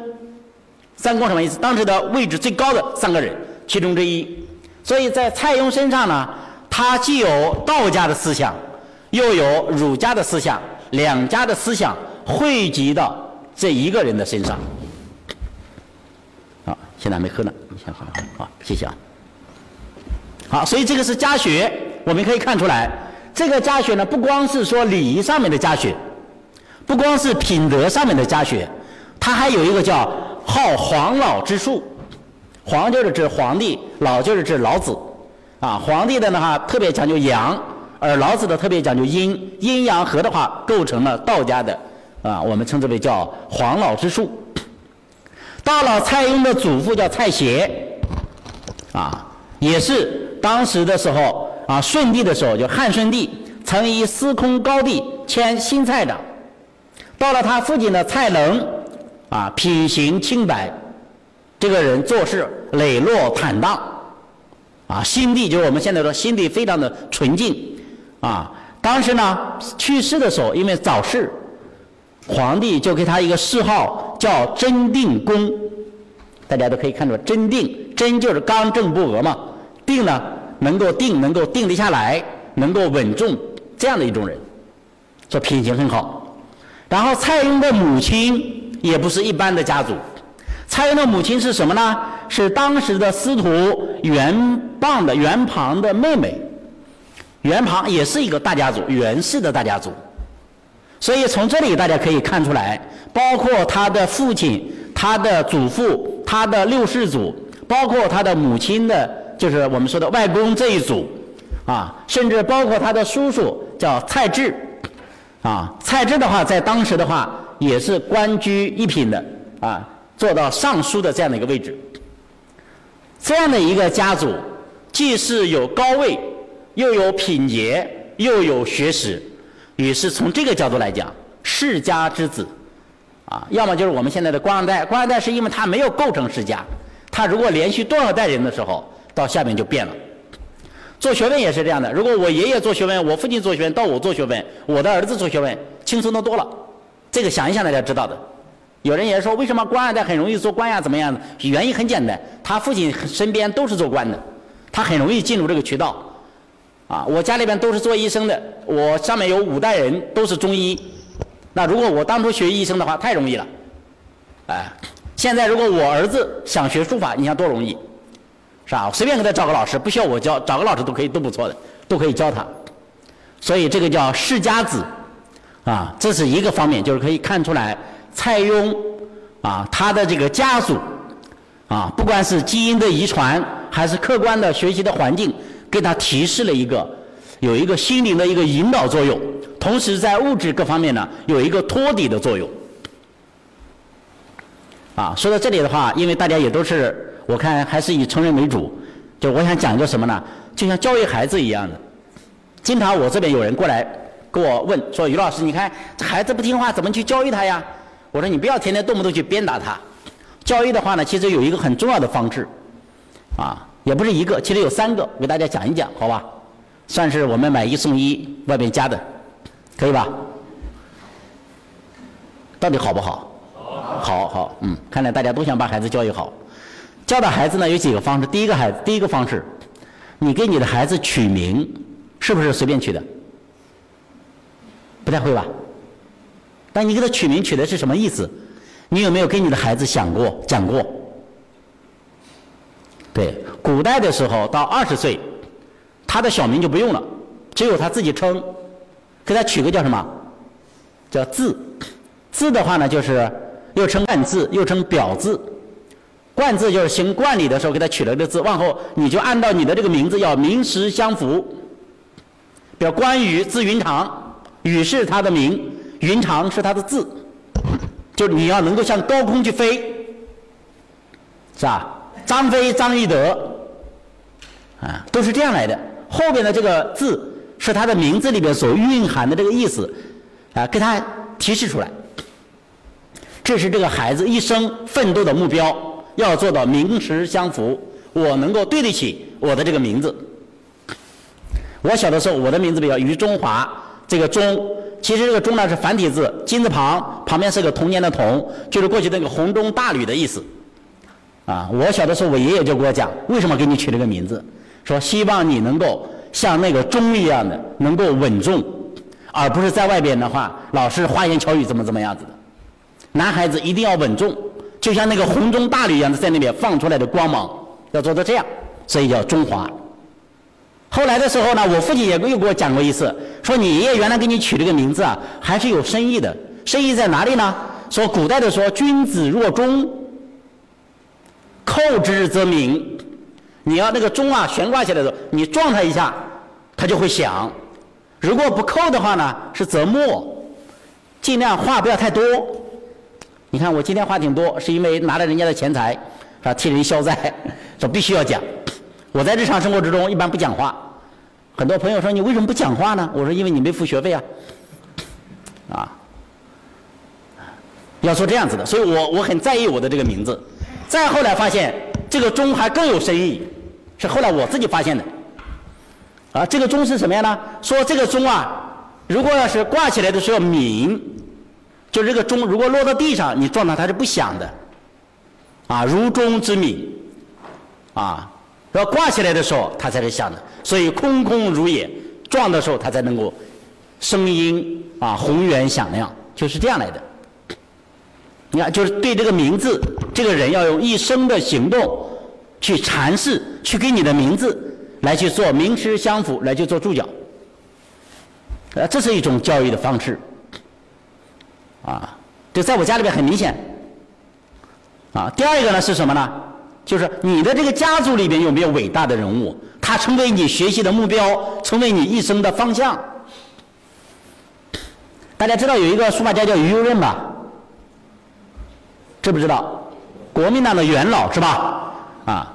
Speaker 1: 三公什么意思？当时的位置最高的三个人其中之一。所以在蔡邕身上呢，他既有道家的思想，又有儒家的思想，两家的思想汇集到这一个人的身上。好现在还没喝呢，你先喝。好，谢谢啊。好，所以这个是家学，我们可以看出来，这个家学呢，不光是说礼仪上面的家学，不光是品德上面的家学，它还有一个叫好黄老之术。黄就是指皇帝，老就是指老子。啊，皇帝的呢哈特别讲究阳，而老子的特别讲究阴，阴阳合的话构成了道家的啊，我们称之为叫黄老之术。到了蔡邕的祖父叫蔡协，啊，也是当时的时候啊，顺帝的时候，就汉顺帝曾以司空高帝迁新蔡长。到了他父亲的蔡伦，啊，品行清白，这个人做事磊落坦荡，啊，心地就是我们现在说心地非常的纯净，啊，当时呢去世的时候，因为早逝。皇帝就给他一个谥号，叫真定公。大家都可以看出，真定真就是刚正不阿嘛，定呢能够定，能够定得下来，能够稳重，这样的一种人，说品行很好。然后蔡邕的母亲也不是一般的家族，蔡邕的母亲是什么呢？是当时的司徒袁蚌的袁庞的妹妹，袁庞也是一个大家族，袁氏的大家族。所以从这里大家可以看出来，包括他的父亲、他的祖父、他的六世祖，包括他的母亲的，就是我们说的外公这一组，啊，甚至包括他的叔叔叫蔡志，啊，蔡志的话在当时的话也是官居一品的，啊，做到尚书的这样的一个位置。这样的一个家族，既是有高位，又有品节，又有学识。于是从这个角度来讲，世家之子，啊，要么就是我们现在的官二代。官二代是因为他没有构成世家，他如果连续多少代人的时候，到下面就变了。做学问也是这样的，如果我爷爷做学问，我父亲做学问，到我做学问，我的儿子做学问，轻松的多了。这个想一想大家知道的。有人也说，为什么官二代很容易做官呀？怎么样的？原因很简单，他父亲身边都是做官的，他很容易进入这个渠道。啊，我家里边都是做医生的，我上面有五代人都是中医。那如果我当初学医生的话，太容易了。哎，现在如果我儿子想学书法，你想多容易，是吧？随便给他找个老师，不需要我教，找个老师都可以，都不错的，都可以教他。所以这个叫世家子，啊，这是一个方面，就是可以看出来蔡邕啊，他的这个家族啊，不管是基因的遗传，还是客观的学习的环境。给他提示了一个，有一个心灵的一个引导作用，同时在物质各方面呢有一个托底的作用。啊，说到这里的话，因为大家也都是，我看还是以成人为主，就我想讲一个什么呢？就像教育孩子一样的。经常我这边有人过来跟我问说：“于老师，你看这孩子不听话，怎么去教育他呀？”我说：“你不要天天动不动去鞭打他。教育的话呢，其实有一个很重要的方式，啊。”也不是一个，其实有三个，我给大家讲一讲，好吧？算是我们买一送一，外面加的，可以吧？到底好不好？好，好，嗯，看来大家都想把孩子教育好。教导孩子呢有几个方式，第一个孩子，第一个方式，你给你的孩子取名，是不是随便取的？不太会吧？但你给他取名取的是什么意思？你有没有给你的孩子想过、讲过？对，古代的时候到二十岁，他的小名就不用了，只有他自己称，给他取个叫什么？叫字。字的话呢，就是又称暗字，又称表字。冠字就是行冠礼的时候给他取了个字，往后你就按照你的这个名字要名实相符。比如关羽字云长，羽是他的名，云长是他的字，就你要能够向高空去飞，是吧？张飞、张翼德，啊，都是这样来的。后边的这个字是他的名字里边所蕴含的这个意思，啊，给他提示出来。这是这个孩子一生奋斗的目标，要做到名实相符。我能够对得起我的这个名字。我小的时候，我的名字比较于中华，这个“中”其实这个“中”呢是繁体字，金字旁，旁边是个童年的“童”，就是过去那个红中大吕的意思。啊，我小的时候，我爷爷就给我讲，为什么给你取这个名字，说希望你能够像那个钟一样的，能够稳重，而不是在外边的话，老是花言巧语，怎么怎么样子的。男孩子一定要稳重，就像那个红中大吕一样的，在那边放出来的光芒，要做到这样，所以叫中华。后来的时候呢，我父亲也又给我讲过一次，说你爷爷原来给你取这个名字啊，还是有深意的。深意在哪里呢？说古代的说，君子若钟，扣之则鸣。你要那个钟啊悬挂起来的时候，你撞它一下，它就会响。如果不扣的话呢，是则默，尽量话不要太多。你看我今天话挺多，是因为拿了人家的钱财，啊，替人消灾，说必须要讲。我在日常生活之中一般不讲话。很多朋友说你为什么不讲话呢？我说因为你没付学费啊。啊，要说这样子的，所以我我很在意我的这个名字。再后来发现这个钟还更有深意，是后来我自己发现的。啊，这个钟是什么样呢？说这个钟啊，如果要是挂起来的时候鸣。就这个钟，如果落到地上，你撞它，它是不响的，啊，如钟之鸣，啊，要挂起来的时候，它才是响的。所以空空如也，撞的时候它才能够声音啊宏远响亮，就是这样来的。你看，就是对这个名字，这个人要用一生的行动去阐释，去给你的名字来去做名实相符，来去做注脚，呃，这是一种教育的方式。啊，这在我家里边很明显。啊，第二个呢是什么呢？就是你的这个家族里边有没有伟大的人物，他成为你学习的目标，成为你一生的方向。大家知道有一个书法家叫于右任吧？知不知道？国民党的元老是吧？啊，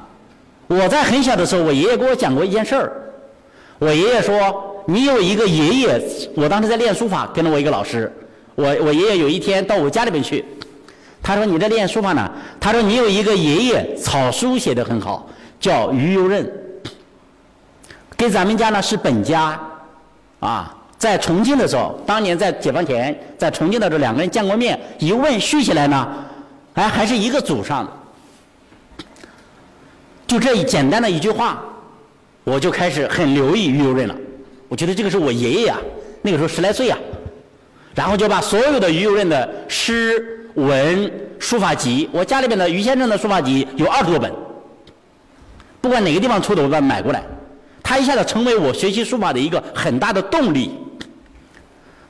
Speaker 1: 我在很小的时候，我爷爷给我讲过一件事儿。我爷爷说，你有一个爷爷，我当时在练书法，跟了我一个老师。我我爷爷有一天到我家里面去，他说你在练书法呢？他说你有一个爷爷草书写的很好，叫于右任，跟咱们家呢是本家，啊，在重庆的时候，当年在解放前，在重庆的时候两个人见过面，一问续起来呢，哎还是一个祖上的，就这一简单的一句话，我就开始很留意于右任了，我觉得这个是我爷爷呀，那个时候十来岁呀。然后就把所有的于右任的诗文书法集，我家里边的于先生的书法集有二十多本，不管哪个地方出的，我把它买过来。他一下子成为我学习书法的一个很大的动力。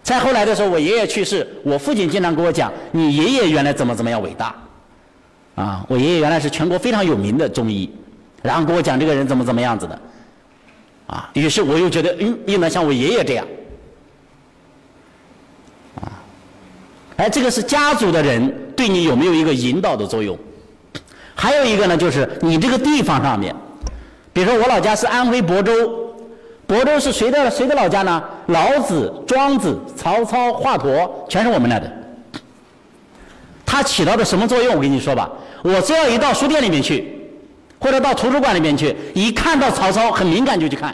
Speaker 1: 再后来的时候，我爷爷去世，我父亲经常跟我讲：“你爷爷原来怎么怎么样伟大。”啊，我爷爷原来是全国非常有名的中医，然后跟我讲这个人怎么怎么样子的。啊，于是我又觉得，嗯，应当像我爷爷这样。啊哎，这个是家族的人对你有没有一个引导的作用？还有一个呢，就是你这个地方上面，比如说我老家是安徽亳州，亳州是谁的谁的老家呢？老子、庄子、曹操、华佗，全是我们那的。它起到的什么作用？我跟你说吧，我只要一到书店里面去，或者到图书馆里面去，一看到曹操，很敏感就去看。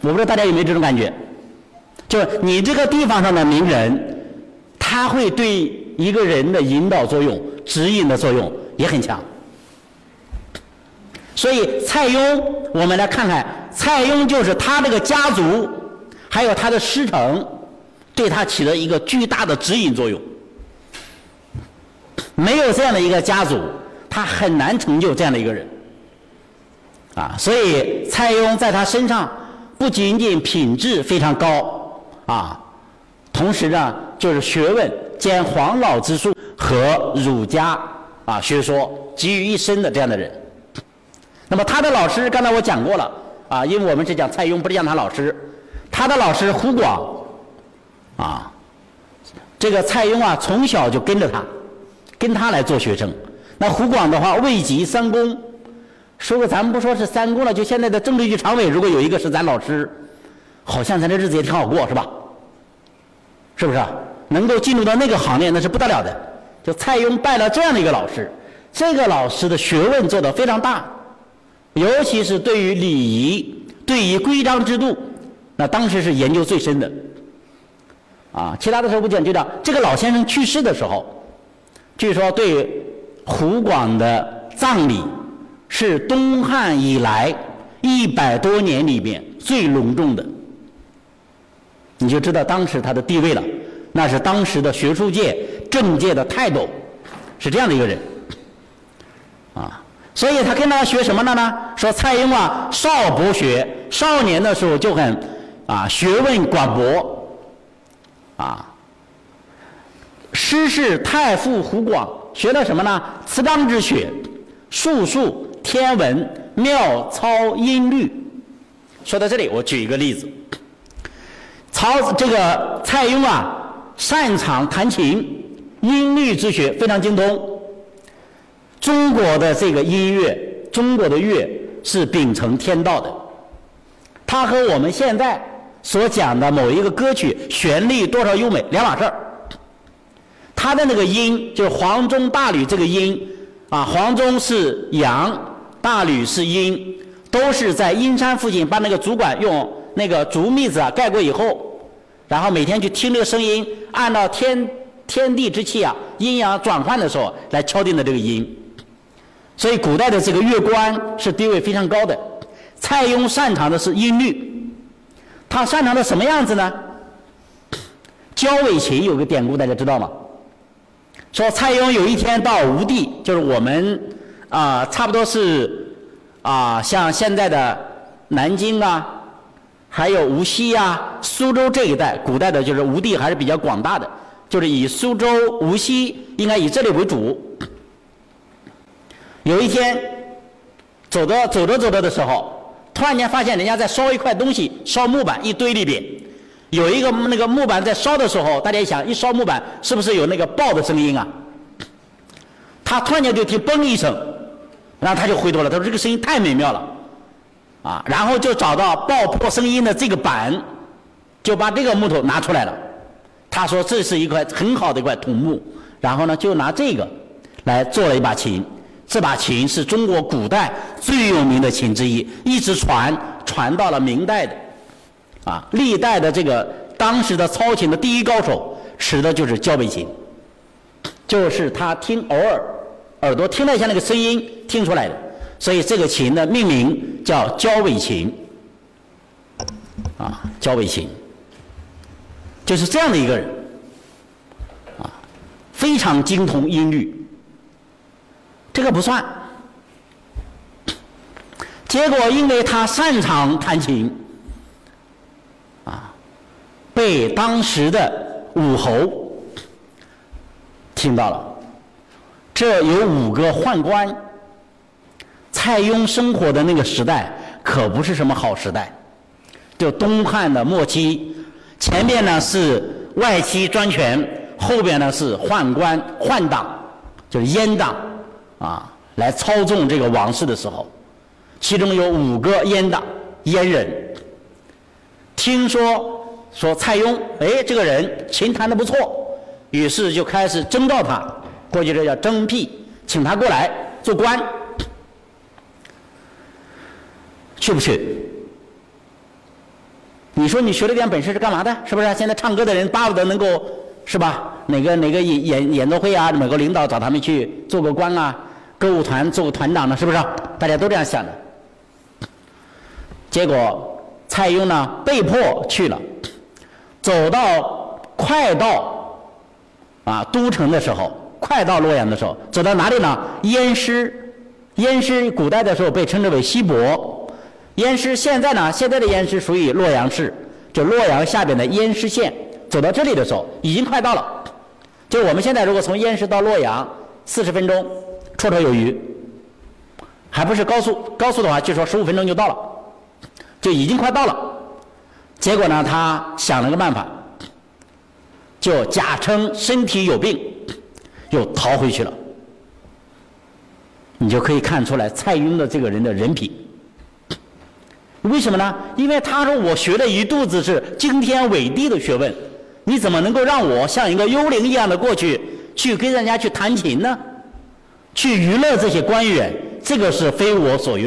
Speaker 1: 我不知道大家有没有这种感觉？就是你这个地方上的名人。他会对一个人的引导作用、指引的作用也很强。所以蔡邕，我们来看看，蔡邕就是他这个家族，还有他的师承，对他起了一个巨大的指引作用。没有这样的一个家族，他很难成就这样的一个人。啊，所以蔡邕在他身上不仅仅品质非常高，啊。同时呢，就是学问兼黄老之术和儒家啊学说集于一身的这样的人。那么他的老师刚才我讲过了啊，因为我们是讲蔡邕，不是讲他老师。他的老师胡广啊，这个蔡邕啊从小就跟着他，跟他来做学生。那胡广的话位极三公，说个咱们不说是三公了，就现在的政治局常委，如果有一个是咱老师，好像咱这日子也挺好过，是吧？是不是？能够进入到那个行列，那是不得了的。就蔡邕拜了这样的一个老师，这个老师的学问做得非常大，尤其是对于礼仪、对于规章制度，那当时是研究最深的。啊，其他的时候不讲，就讲这个老先生去世的时候，据说对湖广的葬礼是东汉以来一百多年里面最隆重的，你就知道当时他的地位了。那是当时的学术界、政界的泰斗，是这样的一个人，啊，所以他跟他学什么了呢？说蔡邕啊，少博学，少年的时候就很啊学问广博，啊，师是太傅胡广，学了什么呢？辞章之学、术数、天文、妙操、音律。说到这里，我举一个例子，曹这个蔡邕啊。擅长弹琴，音律之学非常精通。中国的这个音乐，中国的乐是秉承天道的。它和我们现在所讲的某一个歌曲旋律多少优美两码事儿。它的那个音，就是黄钟大吕这个音，啊，黄钟是阳，大吕是阴，都是在阴山附近把那个竹管用那个竹篾子啊盖过以后。然后每天去听这个声音，按照天天地之气啊，阴阳转换的时候来敲定的这个音。所以古代的这个乐官是地位非常高的。蔡邕擅长的是音律，他擅长的什么样子呢？焦尾琴有个典故，大家知道吗？说蔡邕有一天到吴地，就是我们啊，差不多是啊，像现在的南京啊。还有无锡呀、苏州这一带，古代的就是吴地还是比较广大的，就是以苏州、无锡应该以这里为主。有一天，走着走着走着的时候，突然间发现人家在烧一块东西，烧木板一堆里边，有一个那个木板在烧的时候，大家一想，一烧木板是不是有那个爆的声音啊？他突然间就听嘣一声，然后他就回头了，他说这个声音太美妙了。啊，然后就找到爆破声音的这个板，就把这个木头拿出来了。他说这是一块很好的一块桐木，然后呢就拿这个来做了一把琴。这把琴是中国古代最有名的琴之一，一直传传到了明代的。啊，历代的这个当时的操琴的第一高手使的就是焦尾琴，就是他听偶尔耳朵听了一下那个声音听出来的。所以这个琴的命名叫焦尾琴，啊，焦尾琴，就是这样的一个人，啊，非常精通音律。这个不算，结果因为他擅长弹琴，啊，被当时的武侯听到了，这有五个宦官。蔡邕生活的那个时代可不是什么好时代，就东汉的末期，前面呢是外戚专权，后边呢是宦官宦党，就是阉党。啊，来操纵这个王室的时候，其中有五个阉党阉人，听说说蔡邕，哎，这个人琴弹的不错，于是就开始征召他，过去这叫征辟，请他过来做官。去不去？你说你学了点本事是干嘛的？是不是？现在唱歌的人巴不得能够是吧？哪个哪个演演演奏会啊？某个领导找他们去做个官啊？歌舞团做个团长呢？是不是？大家都这样想的。结果蔡邕呢被迫去了，走到快到啊都城的时候，快到洛阳的时候，走到哪里呢？燕师，燕师古代的时候被称之为西伯。燕师现在呢？现在的燕师属于洛阳市，就洛阳下边的燕师县。走到这里的时候，已经快到了。就我们现在如果从燕师到洛阳，四十分钟，绰绰有余，还不是高速，高速的话，据说十五分钟就到了，就已经快到了。结果呢，他想了个办法，就假称身体有病，又逃回去了。你就可以看出来蔡邕的这个人的人品。为什么呢？因为他说我学了一肚子是惊天伟地的学问，你怎么能够让我像一个幽灵一样的过去，去跟人家去弹琴呢？去娱乐这些官员，这个是非我所愿。